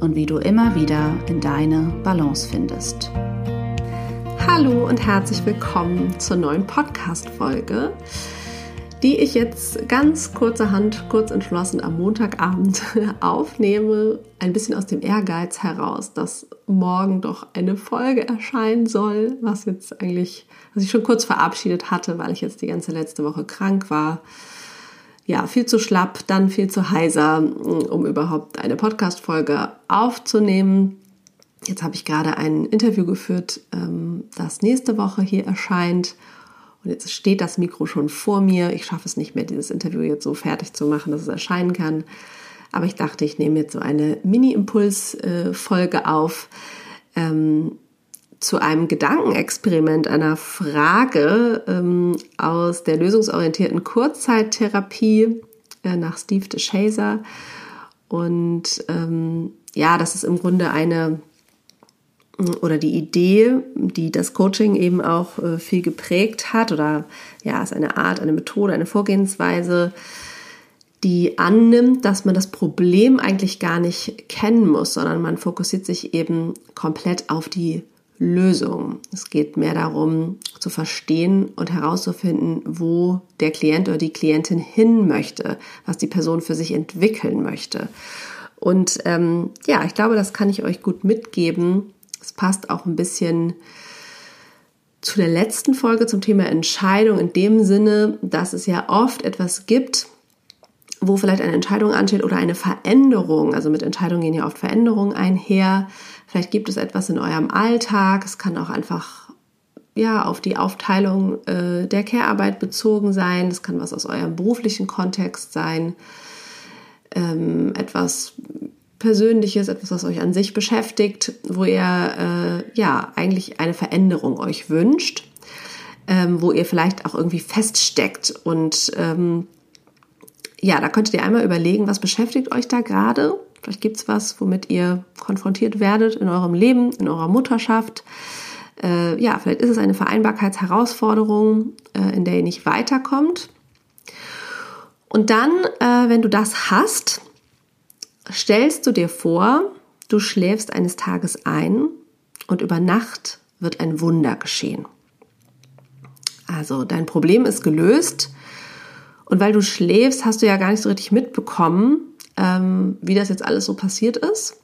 und wie du immer wieder in deine Balance findest. Hallo und herzlich willkommen zur neuen Podcast-Folge, die ich jetzt ganz kurzerhand, kurz entschlossen am Montagabend aufnehme. Ein bisschen aus dem Ehrgeiz heraus, dass morgen doch eine Folge erscheinen soll, was jetzt eigentlich, was ich schon kurz verabschiedet hatte, weil ich jetzt die ganze letzte Woche krank war ja, viel zu schlapp, dann viel zu heiser, um überhaupt eine Podcast-Folge aufzunehmen. Jetzt habe ich gerade ein Interview geführt, ähm, das nächste Woche hier erscheint. Und jetzt steht das Mikro schon vor mir. Ich schaffe es nicht mehr, dieses Interview jetzt so fertig zu machen, dass es erscheinen kann. Aber ich dachte, ich nehme jetzt so eine Mini-Impuls-Folge auf ähm, zu einem Gedankenexperiment, einer Frage ähm, aus der lösungsorientierten Kurzzeittherapie äh, nach Steve DeShazer. Und ähm, ja, das ist im Grunde eine oder die Idee, die das Coaching eben auch äh, viel geprägt hat, oder ja, ist eine Art, eine Methode, eine Vorgehensweise, die annimmt, dass man das Problem eigentlich gar nicht kennen muss, sondern man fokussiert sich eben komplett auf die Lösung. Es geht mehr darum zu verstehen und herauszufinden, wo der Klient oder die Klientin hin möchte, was die Person für sich entwickeln möchte. Und ähm, ja, ich glaube, das kann ich euch gut mitgeben. Es passt auch ein bisschen zu der letzten Folge zum Thema Entscheidung in dem Sinne, dass es ja oft etwas gibt, wo vielleicht eine Entscheidung ansteht oder eine Veränderung. Also mit Entscheidungen gehen ja oft Veränderungen einher Vielleicht gibt es etwas in eurem Alltag. Es kann auch einfach ja, auf die Aufteilung äh, der Care-Arbeit bezogen sein. Es kann was aus eurem beruflichen Kontext sein. Ähm, etwas Persönliches, etwas, was euch an sich beschäftigt, wo ihr äh, ja eigentlich eine Veränderung euch wünscht, ähm, wo ihr vielleicht auch irgendwie feststeckt. Und ähm, ja, da könntet ihr einmal überlegen, was beschäftigt euch da gerade Vielleicht gibt es was, womit ihr konfrontiert werdet in eurem Leben, in eurer Mutterschaft. Äh, ja, vielleicht ist es eine Vereinbarkeitsherausforderung, äh, in der ihr nicht weiterkommt. Und dann, äh, wenn du das hast, stellst du dir vor, du schläfst eines Tages ein und über Nacht wird ein Wunder geschehen. Also dein Problem ist gelöst und weil du schläfst, hast du ja gar nicht so richtig mitbekommen, ähm, wie das jetzt alles so passiert ist.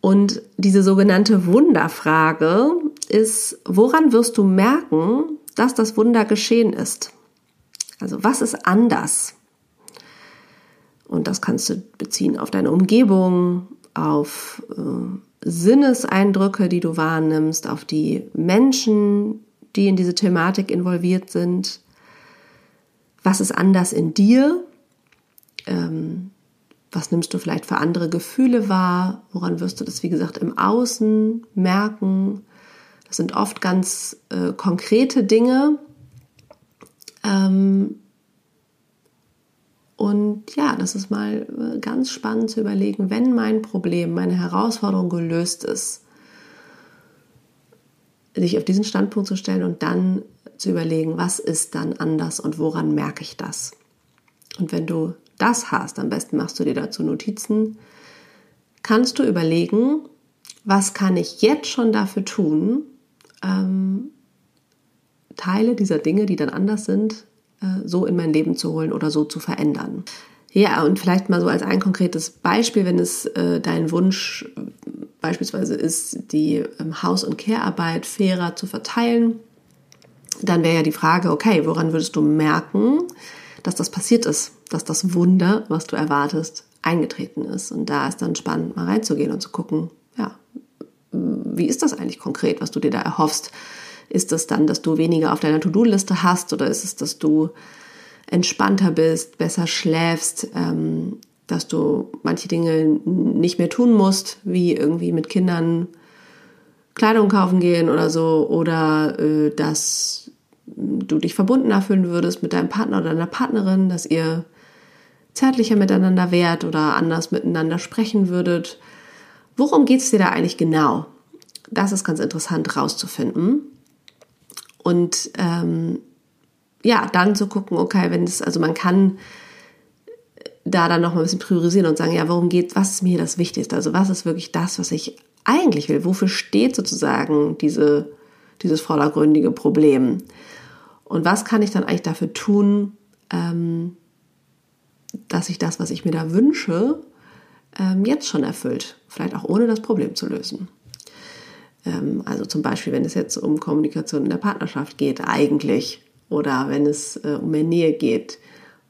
Und diese sogenannte Wunderfrage ist, woran wirst du merken, dass das Wunder geschehen ist? Also was ist anders? Und das kannst du beziehen auf deine Umgebung, auf äh, Sinneseindrücke, die du wahrnimmst, auf die Menschen, die in diese Thematik involviert sind. Was ist anders in dir? Ähm, was nimmst du vielleicht für andere Gefühle wahr? Woran wirst du das, wie gesagt, im Außen merken? Das sind oft ganz äh, konkrete Dinge. Ähm, und ja, das ist mal äh, ganz spannend zu überlegen, wenn mein Problem, meine Herausforderung gelöst ist, sich auf diesen Standpunkt zu stellen und dann zu überlegen, was ist dann anders und woran merke ich das? Und wenn du das hast, am besten machst du dir dazu Notizen, kannst du überlegen, was kann ich jetzt schon dafür tun, ähm, Teile dieser Dinge, die dann anders sind, äh, so in mein Leben zu holen oder so zu verändern. Ja, und vielleicht mal so als ein konkretes Beispiel, wenn es äh, dein Wunsch beispielsweise ist, die ähm, Haus- und Care-Arbeit fairer zu verteilen, dann wäre ja die Frage, okay, woran würdest du merken, dass das passiert ist, dass das Wunder, was du erwartest, eingetreten ist. Und da ist dann spannend, mal reinzugehen und zu gucken, ja, wie ist das eigentlich konkret, was du dir da erhoffst? Ist es dann, dass du weniger auf deiner To-Do-Liste hast oder ist es, dass du entspannter bist, besser schläfst, ähm, dass du manche Dinge nicht mehr tun musst, wie irgendwie mit Kindern Kleidung kaufen gehen oder so, oder äh, dass du dich verbundener fühlen würdest mit deinem Partner oder deiner Partnerin, dass ihr zärtlicher miteinander wärt oder anders miteinander sprechen würdet. Worum geht es dir da eigentlich genau? Das ist ganz interessant rauszufinden. Und ähm, ja, dann zu gucken, okay, wenn es, also man kann da dann noch mal ein bisschen priorisieren und sagen, ja, worum geht, was ist mir das Wichtigste? Also was ist wirklich das, was ich eigentlich will? Wofür steht sozusagen diese, dieses vordergründige Problem? Und was kann ich dann eigentlich dafür tun, ähm, dass sich das, was ich mir da wünsche, ähm, jetzt schon erfüllt? Vielleicht auch ohne das Problem zu lösen. Ähm, also zum Beispiel, wenn es jetzt um Kommunikation in der Partnerschaft geht, eigentlich, oder wenn es äh, um mehr Nähe geht,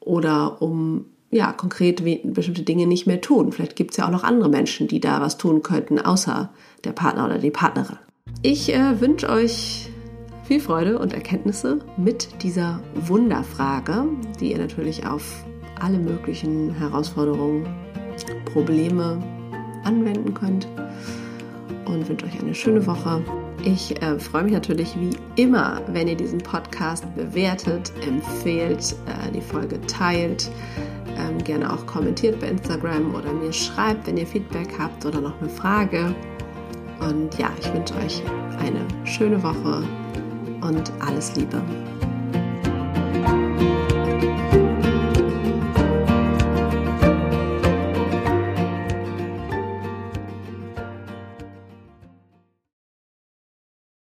oder um ja, konkret bestimmte Dinge nicht mehr tun. Vielleicht gibt es ja auch noch andere Menschen, die da was tun könnten, außer der Partner oder die Partnerin. Ich äh, wünsche euch viel Freude und Erkenntnisse mit dieser Wunderfrage, die ihr natürlich auf alle möglichen Herausforderungen, Probleme anwenden könnt. Und wünsche euch eine schöne Woche. Ich äh, freue mich natürlich wie immer, wenn ihr diesen Podcast bewertet, empfehlt, äh, die Folge teilt, ähm, gerne auch kommentiert bei Instagram oder mir schreibt, wenn ihr Feedback habt oder noch eine Frage. Und ja, ich wünsche euch eine schöne Woche und alles Liebe.